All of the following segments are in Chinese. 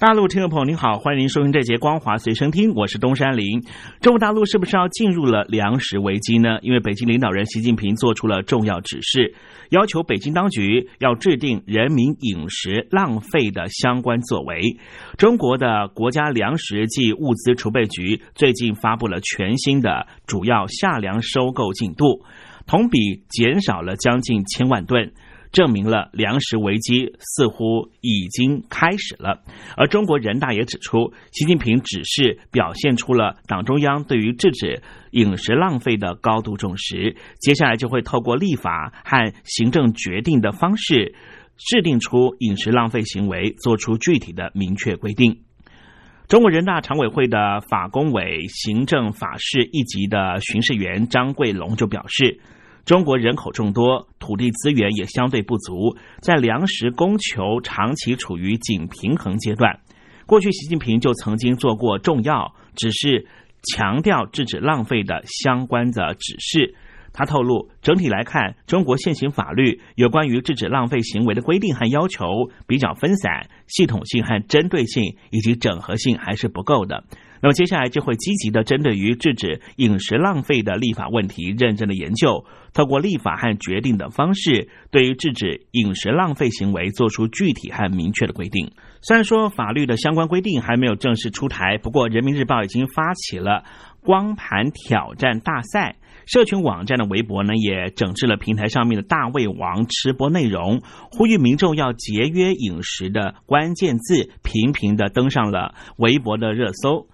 大陆听众朋友您好，欢迎您收听这节《光华随身听》，我是东山林。中国大陆是不是要进入了粮食危机呢？因为北京领导人习近平做出了重要指示，要求北京当局要制定人民饮食浪费的相关作为。中国的国家粮食及物资储备局最近发布了全新的主要夏粮收购进度，同比减少了将近千万吨。证明了粮食危机似乎已经开始了，而中国人大也指出，习近平指示表现出了党中央对于制止饮食浪费的高度重视。接下来就会透过立法和行政决定的方式，制定出饮食浪费行为，做出具体的明确规定。中国人大常委会的法工委行政法事一级的巡视员张桂龙就表示。中国人口众多，土地资源也相对不足，在粮食供求长期处于紧平衡阶段。过去，习近平就曾经做过重要，只是强调制止浪费的相关的指示。他透露，整体来看，中国现行法律有关于制止浪费行为的规定和要求比较分散，系统性和针对性以及整合性还是不够的。那么接下来就会积极的针对于制止饮食浪费的立法问题，认真的研究，透过立法和决定的方式，对于制止饮食浪费行为做出具体和明确的规定。虽然说法律的相关规定还没有正式出台，不过人民日报已经发起了光盘挑战大赛，社群网站的微博呢也整治了平台上面的大胃王吃播内容，呼吁民众要节约饮食的关键字频频的登上了微博的热搜。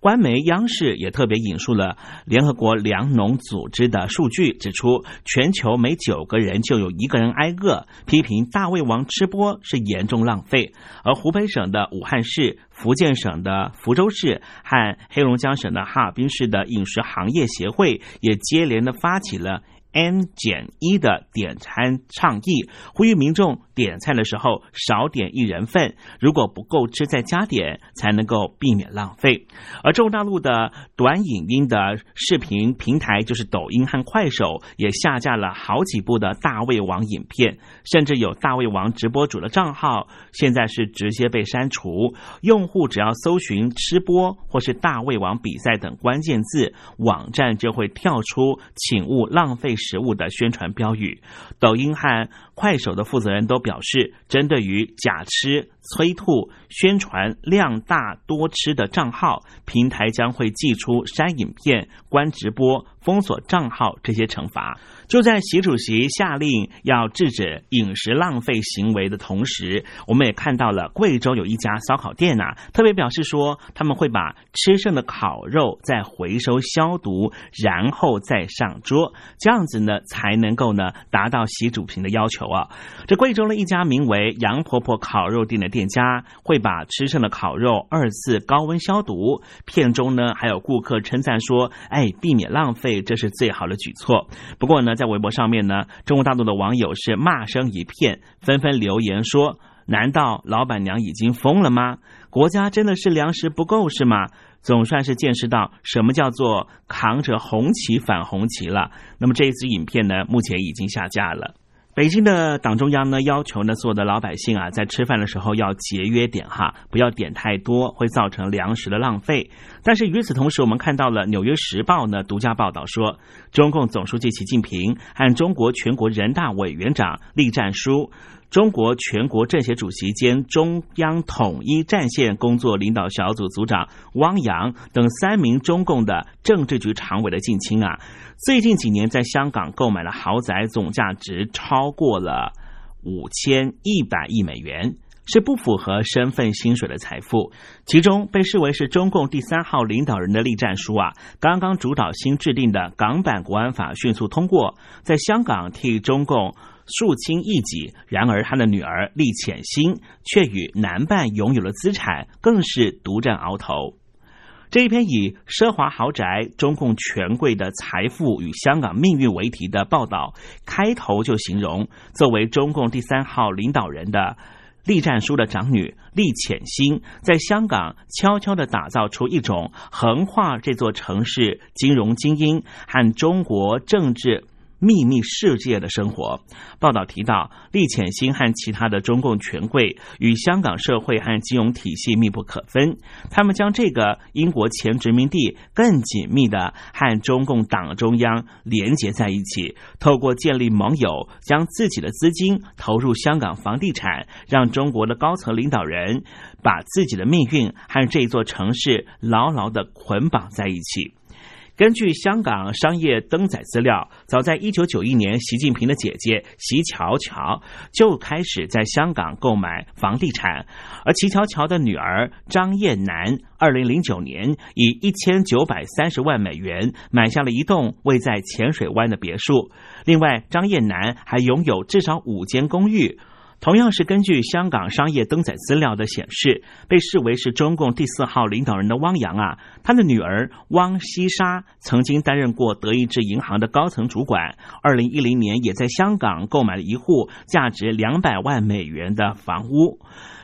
官媒央视也特别引述了联合国粮农组织的数据，指出全球每九个人就有一个人挨饿，批评大胃王吃播是严重浪费。而湖北省的武汉市、福建省的福州市和黑龙江省的哈尔滨市的饮食行业协会也接连的发起了。N 减一的点餐倡议，呼吁民众点菜的时候少点一人份，如果不够吃再加点，才能够避免浪费。而中国大陆的短影音的视频平台，就是抖音和快手，也下架了好几部的大胃王影片，甚至有大胃王直播主的账号，现在是直接被删除。用户只要搜寻吃播或是大胃王比赛等关键字，网站就会跳出，请勿浪费。食物的宣传标语，抖音和快手的负责人都表示，针对于假吃、催吐、宣传量大多吃的账号，平台将会寄出删影片、关直播、封锁账号这些惩罚。就在习主席下令要制止饮食浪费行为的同时，我们也看到了贵州有一家烧烤店呐，特别表示说他们会把吃剩的烤肉再回收消毒，然后再上桌，这样子呢才能够呢达到习主席的要求啊。这贵州的一家名为杨婆婆烤肉店的店家会把吃剩的烤肉二次高温消毒，片中呢还有顾客称赞说：“哎，避免浪费，这是最好的举措。”不过呢。在微博上面呢，中国大陆的网友是骂声一片，纷纷留言说：“难道老板娘已经疯了吗？国家真的是粮食不够是吗？”总算是见识到什么叫做扛着红旗反红旗了。那么这一支影片呢，目前已经下架了。北京的党中央呢，要求呢所有的老百姓啊，在吃饭的时候要节约点哈，不要点太多，会造成粮食的浪费。但是与此同时，我们看到了《纽约时报》呢独家报道说，中共总书记习近平和中国全国人大委员长栗战书。中国全国政协主席兼中央统一战线工作领导小组组长汪洋等三名中共的政治局常委的近亲啊，最近几年在香港购买了豪宅，总价值超过了五千一百亿美元，是不符合身份薪水的财富。其中被视为是中共第三号领导人的栗战书啊，刚刚主导新制定的港版国安法迅速通过，在香港替中共。肃清异己，然而他的女儿厉潜心却与男伴拥有了资产，更是独占鳌头。这一篇以奢华豪宅、中共权贵的财富与香港命运为题的报道，开头就形容作为中共第三号领导人的栗战书的长女栗浅心，在香港悄悄的打造出一种横跨这座城市金融精英和中国政治。秘密世界的生活报道提到，厉潜星和其他的中共权贵与香港社会和金融体系密不可分。他们将这个英国前殖民地更紧密的和中共党中央连结在一起，透过建立盟友，将自己的资金投入香港房地产，让中国的高层领导人把自己的命运和这座城市牢牢的捆绑在一起。根据香港商业登载资料，早在一九九一年，习近平的姐姐习乔乔就开始在香港购买房地产，而齐乔乔的女儿张燕南，二零零九年以一千九百三十万美元买下了一栋位在浅水湾的别墅。另外，张燕南还拥有至少五间公寓。同样是根据香港商业登载资料的显示，被视为是中共第四号领导人的汪洋啊，他的女儿汪西沙曾经担任过德意志银行的高层主管，二零一零年也在香港购买了一户价值两百万美元的房屋。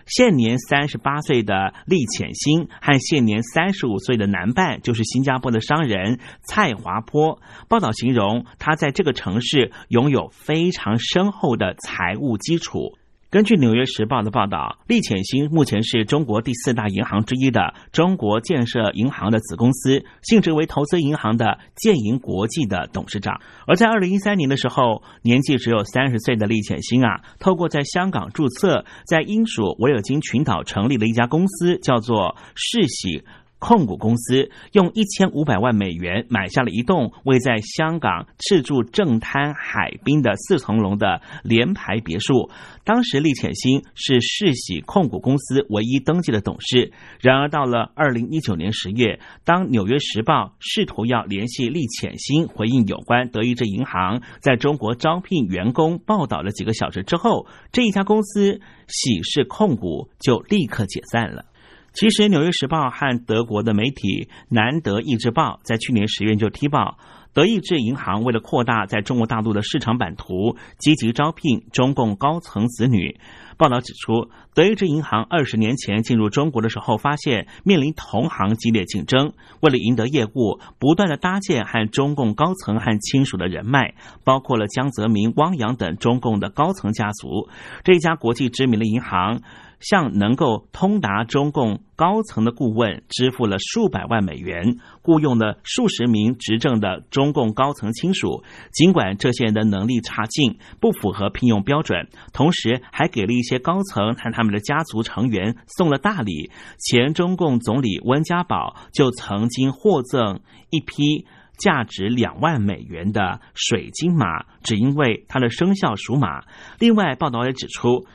现年三十八岁的厉浅星和现年三十五岁的男伴，就是新加坡的商人蔡华坡。报道形容他在这个城市拥有非常深厚的财务基础。根据《纽约时报》的报道，利潜星目前是中国第四大银行之一的中国建设银行的子公司，性质为投资银行的建银国际的董事长。而在二零一三年的时候，年纪只有三十岁的利潜星啊，透过在香港注册，在英属维尔京群岛成立了一家公司，叫做世喜。控股公司用一千五百万美元买下了一栋位在香港赤柱正滩海滨的四层楼的联排别墅。当时厉浅星是世喜控股公司唯一登记的董事。然而到了二零一九年十月，当《纽约时报》试图要联系厉浅星回应有关德意志银行在中国招聘员工报道了几个小时之后，这一家公司喜事控股就立刻解散了。其实，《纽约时报》和德国的媒体《南德意志报》在去年十月就踢爆，德意志银行为了扩大在中国大陆的市场版图，积极招聘中共高层子女。报道指出，德意志银行二十年前进入中国的时候，发现面临同行激烈竞争，为了赢得业务，不断的搭建和中共高层和亲属的人脉，包括了江泽民、汪洋等中共的高层家族。这家国际知名的银行。向能够通达中共高层的顾问支付了数百万美元，雇佣了数十名执政的中共高层亲属。尽管这些人的能力差劲，不符合聘用标准，同时还给了一些高层和他们的家族成员送了大礼。前中共总理温家宝就曾经获赠一批价值两万美元的水晶马，只因为他的生肖属马。另外，报道也指出。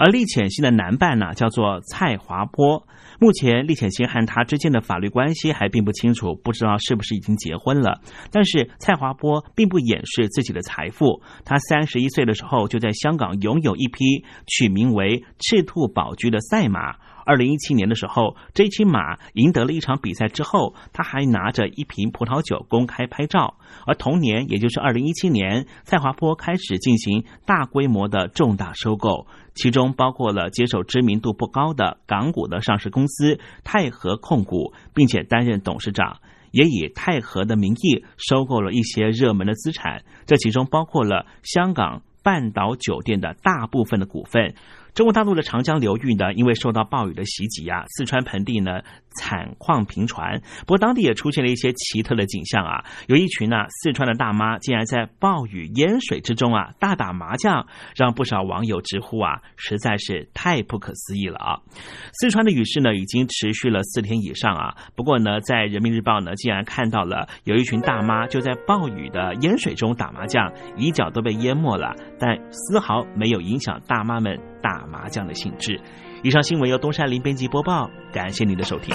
而利浅星的男伴呢，叫做蔡华波。目前，利浅星和他之间的法律关系还并不清楚，不知道是不是已经结婚了。但是，蔡华波并不掩饰自己的财富。他三十一岁的时候就在香港拥有一匹取名为“赤兔宝驹”的赛马。二零一七年的时候，这匹马赢得了一场比赛之后，他还拿着一瓶葡萄酒公开拍照。而同年，也就是二零一七年，蔡华波开始进行大规模的重大收购，其中包括了接手知名度不高的港股的上市公司泰和控股，并且担任董事长，也以泰和的名义收购了一些热门的资产，这其中包括了香港半岛酒店的大部分的股份。中国大陆的长江流域呢，因为受到暴雨的袭击啊，四川盆地呢惨况频传。不过当地也出现了一些奇特的景象啊，有一群呢四川的大妈竟然在暴雨淹水之中啊大打麻将，让不少网友直呼啊，实在是太不可思议了啊！四川的雨势呢已经持续了四天以上啊，不过呢，在人民日报呢竟然看到了有一群大妈就在暴雨的淹水中打麻将，一脚都被淹没了，但丝毫没有影响大妈们打。麻将的兴致。以上新闻由东山林编辑播报，感谢您的收听。